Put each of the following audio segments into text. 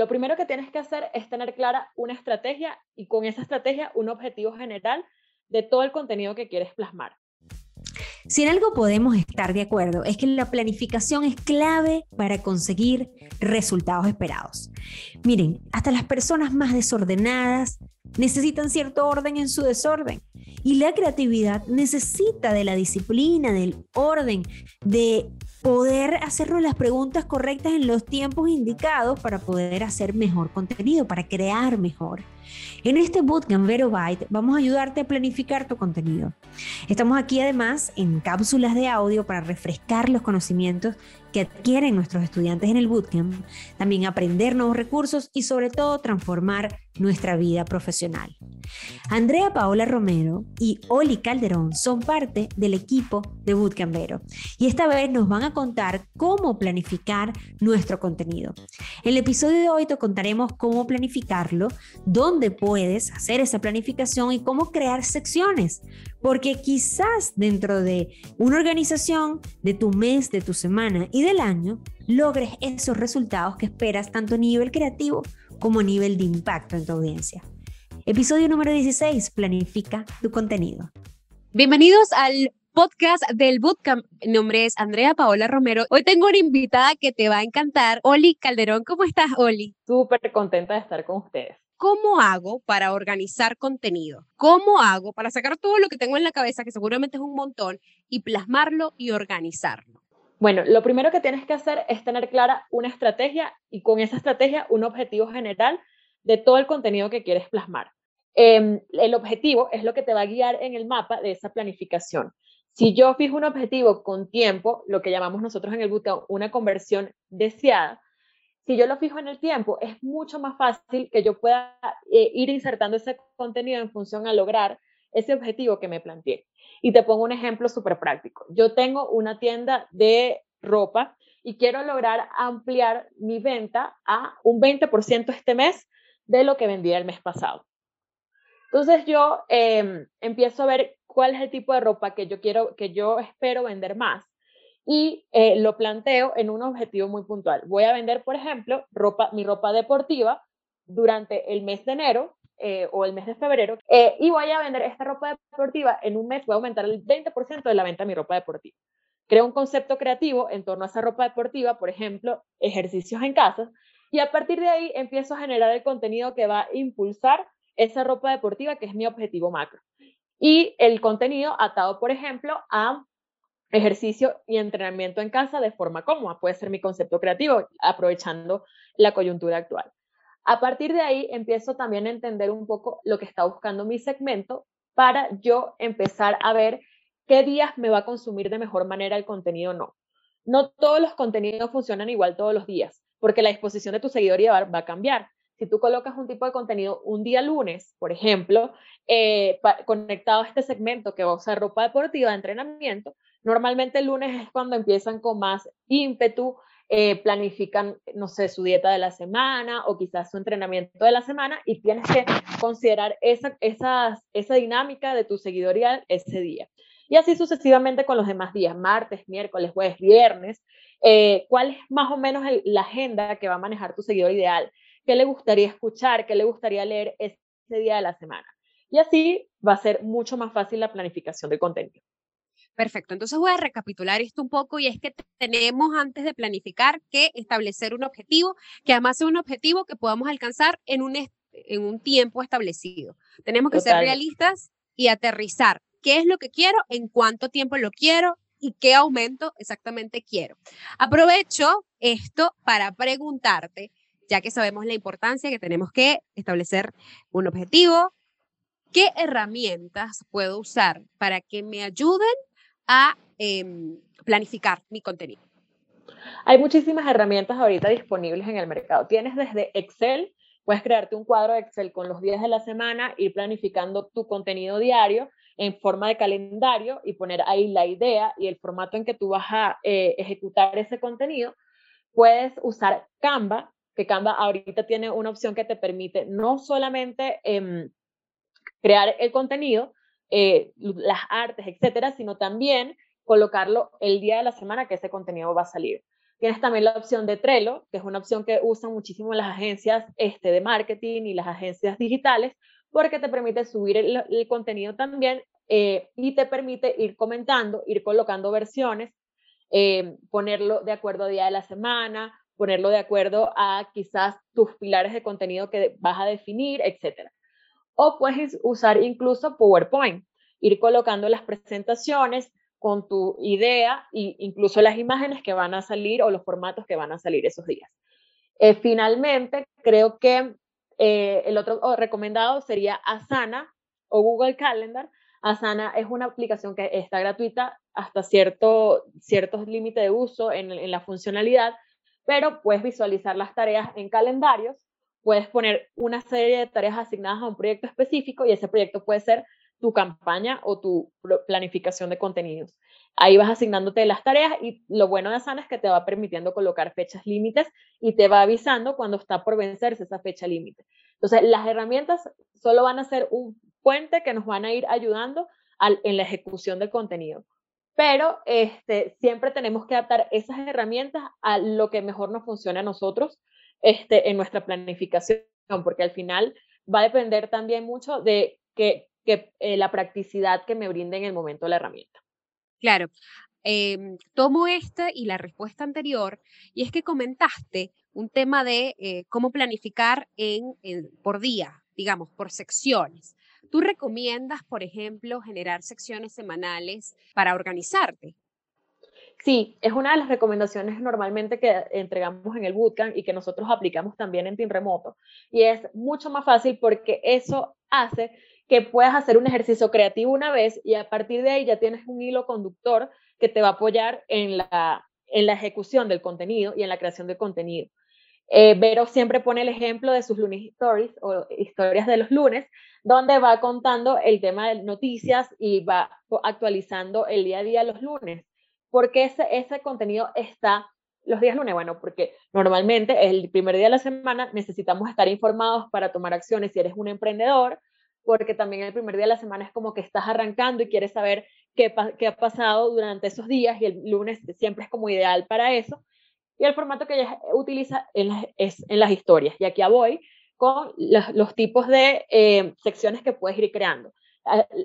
lo primero que tienes que hacer es tener clara una estrategia y con esa estrategia un objetivo general de todo el contenido que quieres plasmar. Si en algo podemos estar de acuerdo es que la planificación es clave para conseguir resultados esperados. Miren, hasta las personas más desordenadas necesitan cierto orden en su desorden. Y la creatividad necesita de la disciplina, del orden, de poder hacernos las preguntas correctas en los tiempos indicados para poder hacer mejor contenido, para crear mejor. En este Bootcamp Vero Byte vamos a ayudarte a planificar tu contenido. Estamos aquí además en cápsulas de audio para refrescar los conocimientos que adquieren nuestros estudiantes en el bootcamp, también aprender nuevos recursos y sobre todo transformar nuestra vida profesional. Andrea Paola Romero y Oli Calderón son parte del equipo de Bootcampero y esta vez nos van a contar cómo planificar nuestro contenido. En el episodio de hoy te contaremos cómo planificarlo, dónde puedes hacer esa planificación y cómo crear secciones, porque quizás dentro de una organización, de tu mes, de tu semana y del año, logres esos resultados que esperas tanto a nivel creativo como a nivel de impacto en tu audiencia. Episodio número 16, planifica tu contenido. Bienvenidos al podcast del Bootcamp. Mi nombre es Andrea Paola Romero. Hoy tengo una invitada que te va a encantar, Oli Calderón. ¿Cómo estás, Oli? Súper contenta de estar con ustedes. ¿Cómo hago para organizar contenido? ¿Cómo hago para sacar todo lo que tengo en la cabeza, que seguramente es un montón, y plasmarlo y organizarlo? Bueno, lo primero que tienes que hacer es tener clara una estrategia y con esa estrategia un objetivo general de todo el contenido que quieres plasmar. Em, el objetivo es lo que te va a guiar en el mapa de esa planificación. Si yo fijo un objetivo con tiempo, lo que llamamos nosotros en el bootcamp una conversión deseada, si yo lo fijo en el tiempo, es mucho más fácil que yo pueda eh, ir insertando ese contenido en función a lograr ese objetivo que me planteé. Y te pongo un ejemplo súper práctico. Yo tengo una tienda de ropa y quiero lograr ampliar mi venta a un 20% este mes de lo que vendía el mes pasado. Entonces yo em, empiezo a ver cuál es el tipo de ropa que yo quiero, que yo espero vender más y eh, lo planteo en un objetivo muy puntual. Voy a vender, por ejemplo, ropa, mi ropa deportiva durante el mes de enero eh, o el mes de febrero eh, y voy a vender esta ropa deportiva en un mes, voy a aumentar el 20% de la venta de mi ropa deportiva. Creo un concepto creativo en torno a esa ropa deportiva, por ejemplo, ejercicios en casa, y a partir de ahí empiezo a generar el contenido que va a impulsar esa ropa deportiva, que es mi objetivo macro. Y el contenido atado, por ejemplo, a ejercicio y entrenamiento en casa de forma cómoda. Puede ser mi concepto creativo, aprovechando la coyuntura actual. A partir de ahí empiezo también a entender un poco lo que está buscando mi segmento para yo empezar a ver qué días me va a consumir de mejor manera el contenido o no. No todos los contenidos funcionan igual todos los días, porque la disposición de tu seguidor va a cambiar. Si tú colocas un tipo de contenido un día lunes, por ejemplo, eh, conectado a este segmento que va a usar ropa deportiva de entrenamiento, Normalmente el lunes es cuando empiezan con más ímpetu, eh, planifican, no sé, su dieta de la semana o quizás su entrenamiento de la semana y tienes que considerar esa, esa, esa dinámica de tu seguidorial ese día. Y así sucesivamente con los demás días, martes, miércoles, jueves, viernes. Eh, ¿Cuál es más o menos la agenda que va a manejar tu seguidor ideal? ¿Qué le gustaría escuchar? ¿Qué le gustaría leer ese día de la semana? Y así va a ser mucho más fácil la planificación del contenido. Perfecto, entonces voy a recapitular esto un poco y es que tenemos antes de planificar que establecer un objetivo, que además sea un objetivo que podamos alcanzar en un, en un tiempo establecido. Tenemos que ser realistas y aterrizar qué es lo que quiero, en cuánto tiempo lo quiero y qué aumento exactamente quiero. Aprovecho esto para preguntarte, ya que sabemos la importancia que tenemos que establecer un objetivo, ¿qué herramientas puedo usar para que me ayuden em, planificar mi contenido? Hay muchísimas herramientas ahorita disponibles en el mercado. Tienes desde Excel, puedes crearte un cuadro de Excel con los días de la semana, ir planificando tu contenido diario en forma de calendario y poner ahí la idea y el formato en que tú vas a eh, ejecutar ese contenido. Puedes usar Canva, que Canva ahorita tiene una opción que te permite no solamente em, crear el contenido, eh, las artes, etcétera, sino también colocarlo el día de la semana que ese contenido va a salir. Tienes también la opción de Trello, que es una opción que usan muchísimo las agencias este, de marketing y las agencias digitales, porque te permite subir el, contenido también eh, y te permite ir comentando, ir colocando versiones, eh, ponerlo de acuerdo a día de la semana, ponerlo de acuerdo a quizás tus pilares de contenido que vas a definir, etc. O puedes usar incluso PowerPoint, ir colocando las presentaciones, con tu idea e incluso las imágenes que van a salir o los formatos que van a salir esos días. Eh, finalmente, creo que eh, el otro recomendado sería Asana o Google Calendar. Asana es una aplicación que está gratuita hasta cierto, ciertos límites de uso en, en la funcionalidad, pero puedes visualizar las tareas en calendarios, puedes poner una serie de tareas asignadas a un proyecto específico y ese proyecto puede ser tu campaña o tu planificación de contenidos. Ahí vas asignándote las tareas y lo bueno de Asana es que te va permitiendo colocar fechas límites y te va avisando cuando está por vencerse esa fecha límite. Entonces, las herramientas solo van a ser un puente que nos van a ir ayudando en la ejecución del contenido. Pero este, siempre tenemos que adaptar esas herramientas a lo que mejor nos funcione a nosotros este, en nuestra planificación, porque al final va a depender también mucho de que eh, la practicidad que me brinde en el momento la herramienta. Claro. Em, tomo esta y la respuesta anterior, y es que comentaste un tema de eh, cómo planificar en, por día, digamos, por secciones. ¿Tú recomiendas, por ejemplo, generar secciones semanales para organizarte? Sí, es una de las recomendaciones normalmente que entregamos en el bootcamp y que nosotros aplicamos también en Team Remoto. Y es mucho más fácil porque eso hace que puedas hacer un ejercicio creativo una vez y a partir de ahí ya tienes un hilo conductor que te va a apoyar en la, en la ejecución del contenido y en la creación del contenido. Eh, Vero siempre pone el ejemplo de sus lunes stories o historias de los lunes, donde va contando el tema de noticias y va actualizando el día a día los lunes. Porque ese, ese contenido está los días lunes? Bueno, porque normalmente el primer día de la semana necesitamos estar informados para tomar acciones si eres un emprendedor, porque también el primer día de la semana es como que estás arrancando y quieres saber qué, qué ha pasado durante esos días y el lunes siempre es como ideal para eso. Y el formato que ella utiliza es en las historias. Y aquí voy con los, tipos de eh, secciones que puedes ir creando.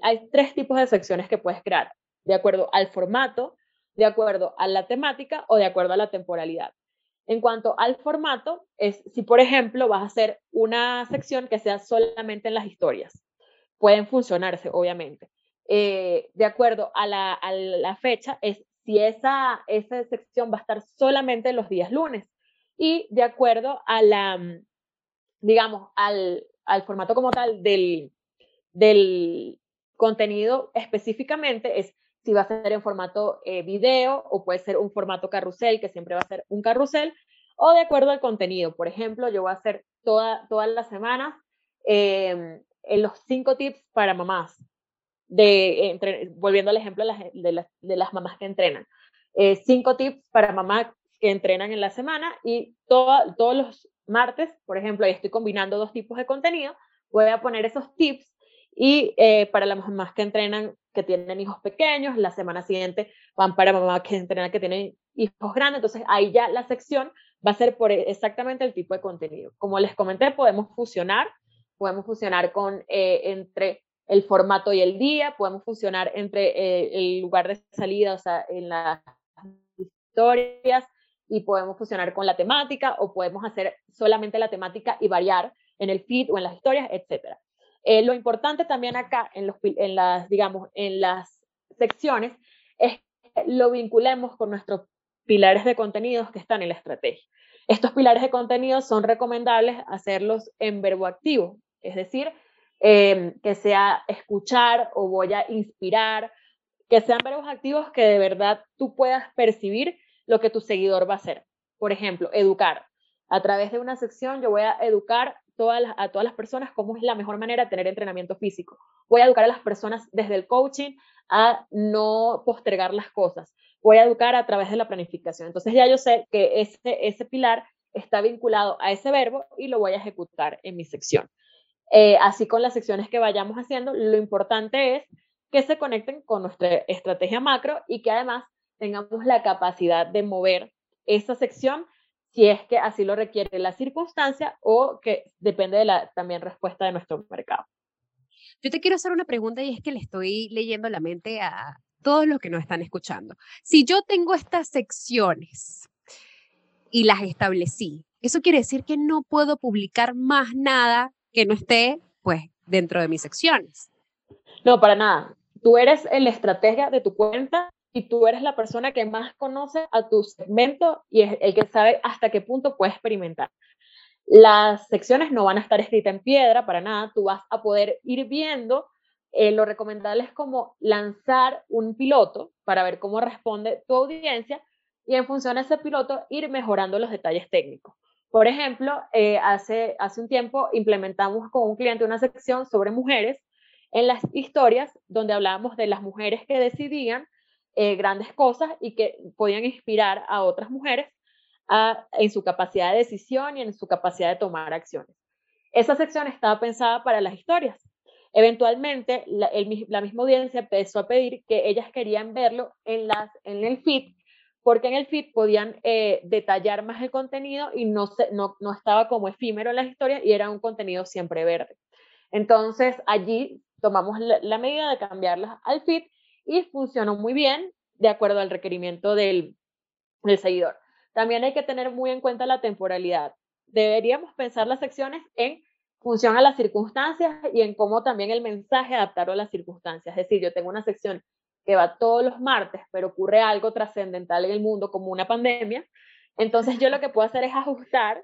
Hay tres tipos de secciones que puedes crear, de acuerdo al formato, de acuerdo a la temática o de acuerdo a la temporalidad. En cuanto al formato, es si por ejemplo vas a hacer una sección que sea solamente en las historias pueden funcionarse, obviamente. Eh, de acuerdo a la, fecha, es si esa, esa sección va a estar solamente los días lunes y de acuerdo a la, digamos, al, formato como tal del, del contenido específicamente, es si va a ser en formato eh, video o puede ser un formato carrusel, que siempre va a ser un carrusel, o de acuerdo al contenido. Por ejemplo, yo voy a hacer toda, todas las semanas em, en los cinco tips para mamás, de, volviendo al ejemplo de las, mamás que entrenan. Eh, cinco tips para mamás que entrenan en la semana y todos los martes, por ejemplo, ahí estoy combinando dos tipos de contenido, voy a poner esos tips y eh, para las mamás que entrenan que tienen hijos pequeños, la semana siguiente van para mamás que entrenan que tienen hijos grandes, entonces ahí ya la sección va a ser por exactamente el tipo de contenido. Como les comenté, podemos fusionar podemos funcionar con, eh, entre el formato y el día, podemos funcionar entre eh, el lugar de salida, o sea, en las historias, y podemos funcionar con la temática, o podemos hacer solamente la temática y variar en el feed o en las historias, etc. Eh, lo importante también acá, en, las, digamos, en las secciones, es que lo vinculemos con nuestros pilares de contenidos que están en la estrategia. Estos pilares de contenido son recomendables hacerlos en verbo activo, es decir, em, que sea escuchar o voy a inspirar, que sean verbos activos que de verdad tú puedas percibir lo que tu seguidor va a hacer. Por ejemplo, educar. A través de una sección yo voy a educar a todas las personas cómo es la mejor manera de tener entrenamiento físico. Voy a educar a las personas desde el coaching a no postergar las cosas. Voy a educar a través de la planificación. Entonces ya yo sé que ese, ese pilar está vinculado a ese verbo y lo voy a ejecutar en mi sección. Eh, así con las secciones que vayamos haciendo, lo importante es que se conecten con nuestra estrategia macro y que además tengamos la capacidad de mover esa sección si es que así lo requiere la circunstancia o que depende de la también respuesta de nuestro mercado. Yo te quiero hacer una pregunta y es que le estoy leyendo la mente a todos los que nos están escuchando. Si yo tengo estas secciones y las establecí, eso quiere decir que no puedo publicar más nada que no esté, pues, dentro de mis secciones. No, para nada. Tú eres la estrategia de tu cuenta y tú eres la persona que más conoce a tu segmento y es el que sabe hasta qué punto puede experimentar. Las secciones no van a estar escritas en piedra para nada, tú vas a poder ir viendo. Eh, lo recomendable es como lanzar un piloto para ver cómo responde tu audiencia y en función de ese piloto ir mejorando los detalles técnicos. Por ejemplo, eh, hace, hace un tiempo implementamos con un cliente una sección sobre mujeres en las historias donde hablábamos de las mujeres que decidían eh, grandes cosas y que podían inspirar a otras mujeres en su capacidad de decisión y en su capacidad de tomar acciones. Esa sección estaba pensada para las historias. Eventualmente, la, misma audiencia empezó a pedir que ellas querían verlo en, el feed porque en el feed podían eh, detallar más el contenido y no, no, no estaba como efímero en las historias y era un contenido siempre verde. Entonces allí tomamos la, medida de cambiarlas al feed y funcionó muy bien de acuerdo al requerimiento del, del seguidor. También hay que tener muy en cuenta la temporalidad. Deberíamos pensar las secciones en función a las circunstancias y en cómo también el mensaje adaptarlo a las circunstancias. Es decir, yo tengo una sección que va todos los martes, pero ocurre algo trascendental en el mundo como una pandemia, entonces yo lo que puedo hacer es ajustar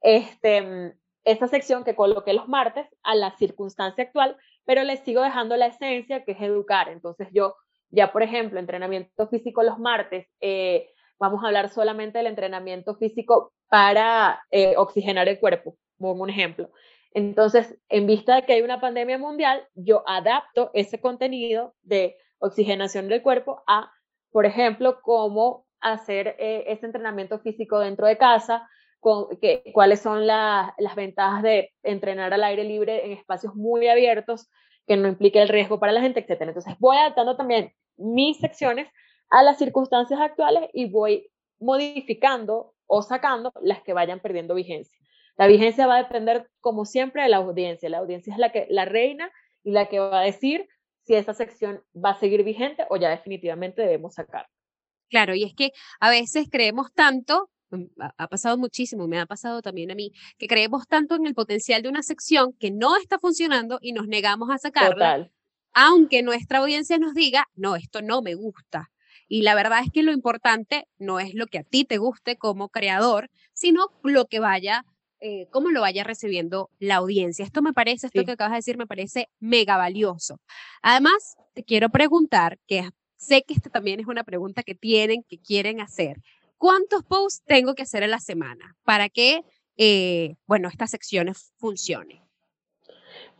este, esta sección que coloqué los martes a la circunstancia actual, pero le sigo dejando la esencia que es educar. Entonces yo ya, por ejemplo, entrenamiento físico los martes, eh, vamos a hablar solamente del entrenamiento físico para eh, oxigenar el cuerpo, como un ejemplo. Entonces, en vista de que hay una pandemia mundial, yo adapto ese contenido de oxigenación del cuerpo a, por ejemplo, cómo hacer eh, ese entrenamiento físico dentro de casa, con, que, cuáles son las ventajas de entrenar al aire libre en espacios muy abiertos, que no implique el riesgo para la gente, etc. Entonces voy adaptando también mis secciones a las circunstancias actuales y voy modificando o sacando las que vayan perdiendo vigencia. La vigencia va a depender, como siempre, de la audiencia. La audiencia es la, que, la reina y la que va a decir si esa sección va a seguir vigente o ya definitivamente debemos sacar. Claro, y es que a veces creemos tanto, ha pasado muchísimo, me ha pasado también a mí, que creemos tanto en el potencial de una sección que no está funcionando y nos negamos a sacarla, aunque nuestra audiencia nos diga, no, esto no me gusta. Y la verdad es que lo importante no es lo que a ti te guste como creador, sino lo que vaya eh, cómo lo vaya recibiendo la audiencia. Esto me parece, esto que acabas de decir, me parece mega valioso. Además, te quiero preguntar, que sé que esta también es una pregunta que tienen, que quieren hacer. ¿Cuántos posts tengo que hacer a la semana para que, eh, bueno, estas secciones funcionen?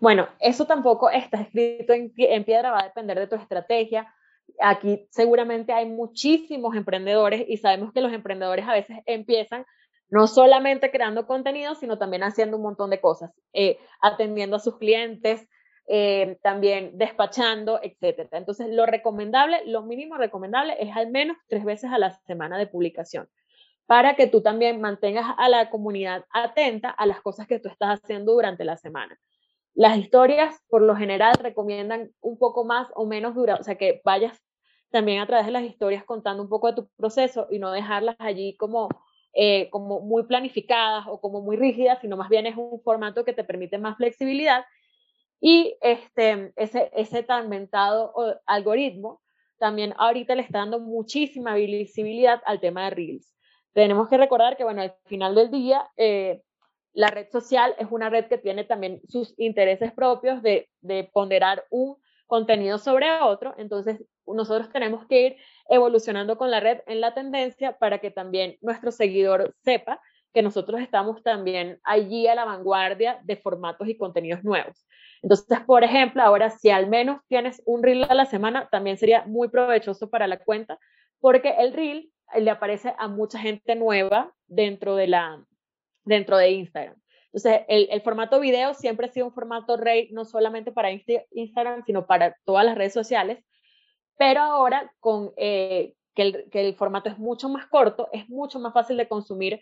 Bueno, eso tampoco está escrito en, en piedra, va a depender de tu estrategia. Aquí seguramente hay muchísimos emprendedores y sabemos que los emprendedores a veces empiezan no solamente creando contenido, sino también haciendo un montón de cosas, eh, atendiendo a sus clientes, eh, también despachando, etc. Entonces, lo recomendable, lo mínimo recomendable es al menos tres veces a la semana de publicación, para que tú también mantengas a la comunidad atenta a las cosas que tú estás haciendo durante la semana. Las historias, por lo general, recomiendan un poco más o menos dura, o sea, que vayas también a través de las historias contando un poco de tu proceso y no dejarlas allí como eh, como muy planificadas o como muy rígidas, sino más bien es un formato que te permite más flexibilidad. Y este, ese, ese tan mentado algoritmo también ahorita le está dando muchísima visibilidad al tema de Reels. Tenemos que recordar que, bueno, al final del día, eh, la red social es una red que tiene también sus intereses propios de ponderar un contenido sobre otro, entonces nosotros tenemos que ir evolucionando con la red en la tendencia para que también nuestro seguidor sepa que nosotros estamos también allí a la vanguardia de formatos y contenidos nuevos. Entonces, por ejemplo, ahora si al menos tienes un reel a la semana, también sería muy provechoso para la cuenta, porque el reel le aparece a mucha gente nueva dentro de, la, dentro de Instagram. Entonces, el, formato video siempre ha sido un formato rey, no solamente para Instagram, sino para todas las redes sociales, pero ahora con, eh, que el, que el formato es mucho más corto, es mucho más fácil de consumir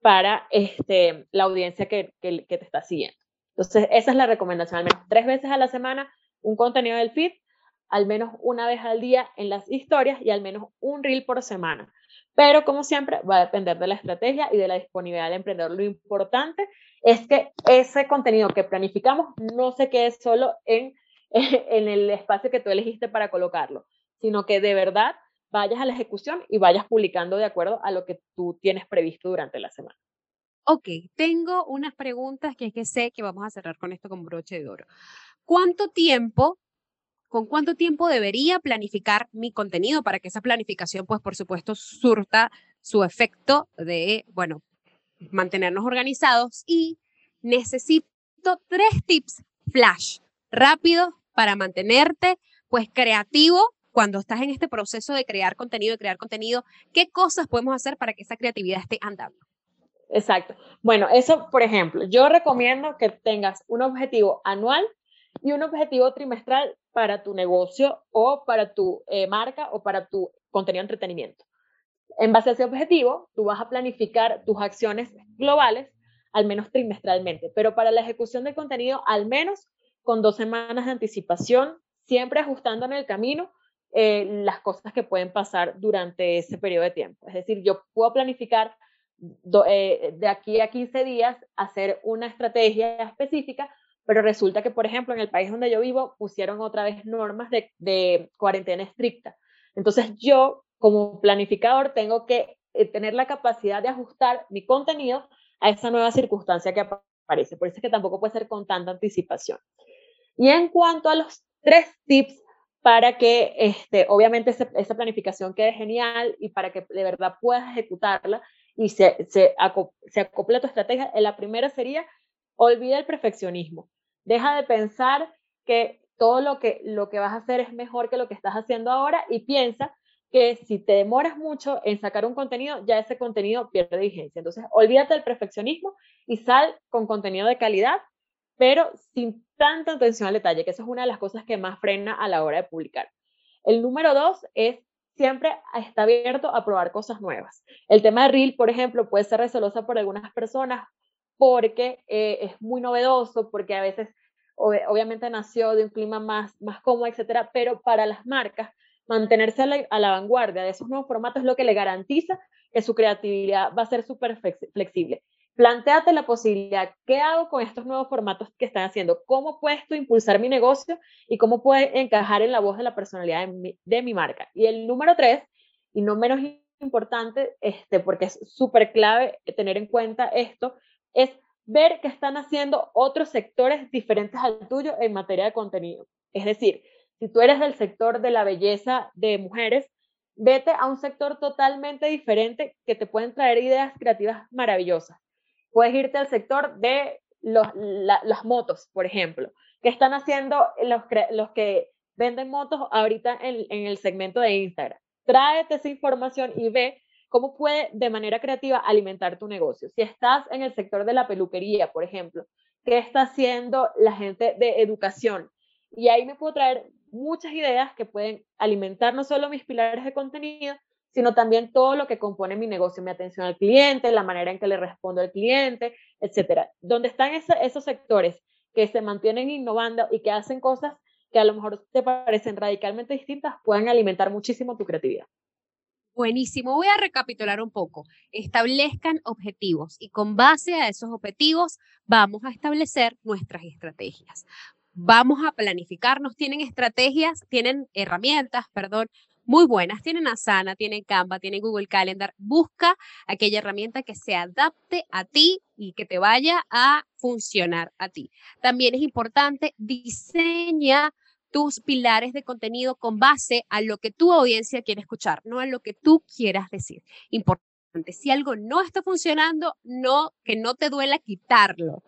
para este, la audiencia que te está siguiendo. Entonces, esa es la recomendación, al menos tres veces a la semana un contenido del feed, al menos una vez al día en las historias y al menos un reel por semana. Pero como siempre, va a depender de la estrategia y de la disponibilidad del emprendedor. Lo importante es que ese contenido que planificamos no se quede solo en, en el espacio que tú elegiste para colocarlo, sino que de verdad vayas a la ejecución y vayas publicando de acuerdo a lo que tú tienes previsto durante la semana. Ok, tengo unas preguntas que es que sé que vamos a cerrar con esto con broche de oro. ¿Cuánto tiempo, con cuánto tiempo debería planificar mi contenido para que esa planificación, pues por supuesto, surta su efecto de, bueno, mantenernos organizados y necesito tres tips flash rápidos para mantenerte pues creativo cuando estás en este proceso de crear contenido, de crear contenido, ¿qué cosas podemos hacer para que esa creatividad esté andando? Exacto. Bueno, eso, por ejemplo, yo recomiendo que tengas un objetivo anual y un objetivo trimestral para tu negocio o para tu eh, marca o para tu contenido de entretenimiento. En base a ese objetivo, tú vas a planificar tus acciones globales al menos trimestralmente, pero para la ejecución del contenido al menos con dos semanas de anticipación, siempre ajustando en el camino eh, las cosas que pueden pasar durante ese periodo de tiempo. Es decir, yo puedo planificar eh, de aquí a 15 días hacer una estrategia específica, pero resulta que, por ejemplo, en el país donde yo vivo pusieron otra vez normas de, cuarentena estricta. Entonces yo, como planificador, tengo que eh, tener la capacidad de ajustar mi contenido a esa nueva circunstancia que aparece. Por eso es que tampoco puede ser con tanta anticipación. Y en cuanto a los tres tips para que, este, obviamente, esa planificación quede genial y para que de verdad puedas ejecutarla y se, se, se acople a tu estrategia, la primera sería, olvida el perfeccionismo. Deja de pensar que todo lo que, lo que vas a hacer es mejor que lo que estás haciendo ahora y piensa que si te demoras mucho en sacar un contenido, ya ese contenido pierde vigencia. Entonces, olvídate del perfeccionismo y sal con contenido de calidad, pero sin tanta atención al detalle, que eso es una de las cosas que más frena a la hora de publicar. El número dos es siempre está abierto a probar cosas nuevas. El tema de Reel, por ejemplo, puede ser recelosa por algunas personas porque eh, es muy novedoso, porque a veces obviamente nació de un clima más, más cómodo, etcétera, pero para las marcas mantenerse a la, vanguardia de esos nuevos formatos es lo que le garantiza que su creatividad va a ser súper flexible. Plantéate la posibilidad, ¿qué hago con estos nuevos formatos que están haciendo? ¿Cómo puedo impulsar mi negocio y cómo puede encajar en la voz de la personalidad de mi, de mi marca? Y el número tres, y no menos importante, este, porque es súper clave tener en cuenta esto, es ver qué están haciendo otros sectores diferentes al tuyo en materia de contenido. Es decir, si tú eres del sector de la belleza de mujeres, vete a un sector totalmente diferente que te pueden traer ideas creativas maravillosas. Puedes irte al sector de los, las motos, por ejemplo, que están haciendo los, los que venden motos ahorita en, en el segmento de Instagram. Tráete esa información y ve cómo puede de manera creativa alimentar tu negocio. Si estás en el sector de la peluquería, por ejemplo, ¿qué está haciendo la gente de educación? Y ahí me puedo traer muchas ideas que pueden alimentar no solo mis pilares de contenido, sino también todo lo que compone mi negocio, mi atención al cliente, la manera en que le respondo al cliente, etcétera. Donde están esos sectores que se mantienen innovando y que hacen cosas que a lo mejor te parecen radicalmente distintas, pueden alimentar muchísimo tu creatividad. Buenísimo. Voy a recapitular un poco. Establezcan objetivos y con base a esos objetivos vamos a establecer nuestras estrategias vamos a planificarnos. Tienen estrategias, tienen herramientas, perdón, muy buenas. Tienen Asana, tienen Canva, tienen Google Calendar. Busca aquella herramienta que se adapte a ti y que te vaya a funcionar a ti. También es importante, diseña tus pilares de contenido con base a lo que tu audiencia quiere escuchar, no a lo que tú quieras decir. Importante, si algo no está funcionando, no que no te duela quitarlo.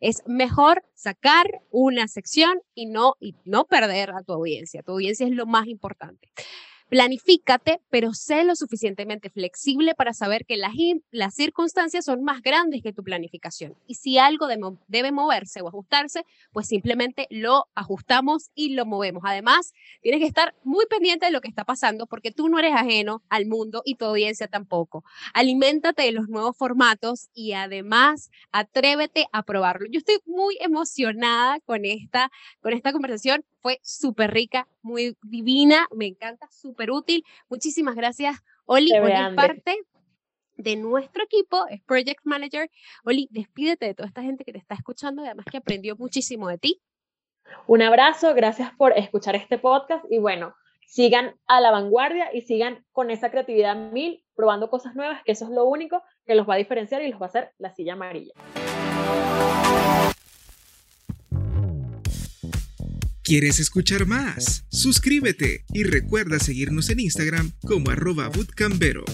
Es mejor sacar una sección y no, y no perder a tu audiencia. Tu audiencia es lo más importante. Planifícate, pero sé lo suficientemente flexible para saber que las, las circunstancias son más grandes que tu planificación. Y si algo debe moverse o ajustarse, pues simplemente lo ajustamos y lo movemos. Además, tienes que estar muy pendiente de lo que está pasando porque tú no eres ajeno al mundo y tu audiencia tampoco. Aliméntate de los nuevos formatos y además atrévete a probarlo. Yo estoy muy emocionada con esta, con esta conversación. Fue súper rica, muy divina, me encanta, súper útil. Muchísimas gracias, Oli. por parte de nuestro equipo, es Project Manager. Oli, despídete de toda esta gente que te está escuchando y además que aprendió muchísimo de ti. Un abrazo, gracias por escuchar este podcast y bueno, sigan a la vanguardia y sigan con esa creatividad mil, probando cosas nuevas, que eso es lo único que los va a diferenciar y los va a hacer la silla amarilla. ¿Quieres escuchar más? Suscríbete y recuerda seguirnos en Instagram como arroba bootcambero.